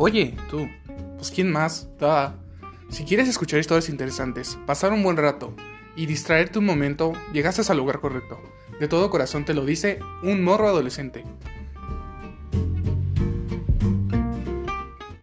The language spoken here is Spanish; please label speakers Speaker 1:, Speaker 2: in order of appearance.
Speaker 1: Oye, tú, pues ¿quién más? Da. Si quieres escuchar historias interesantes, pasar un buen rato y distraerte un momento, llegaste al lugar correcto. De todo corazón te lo dice un morro adolescente.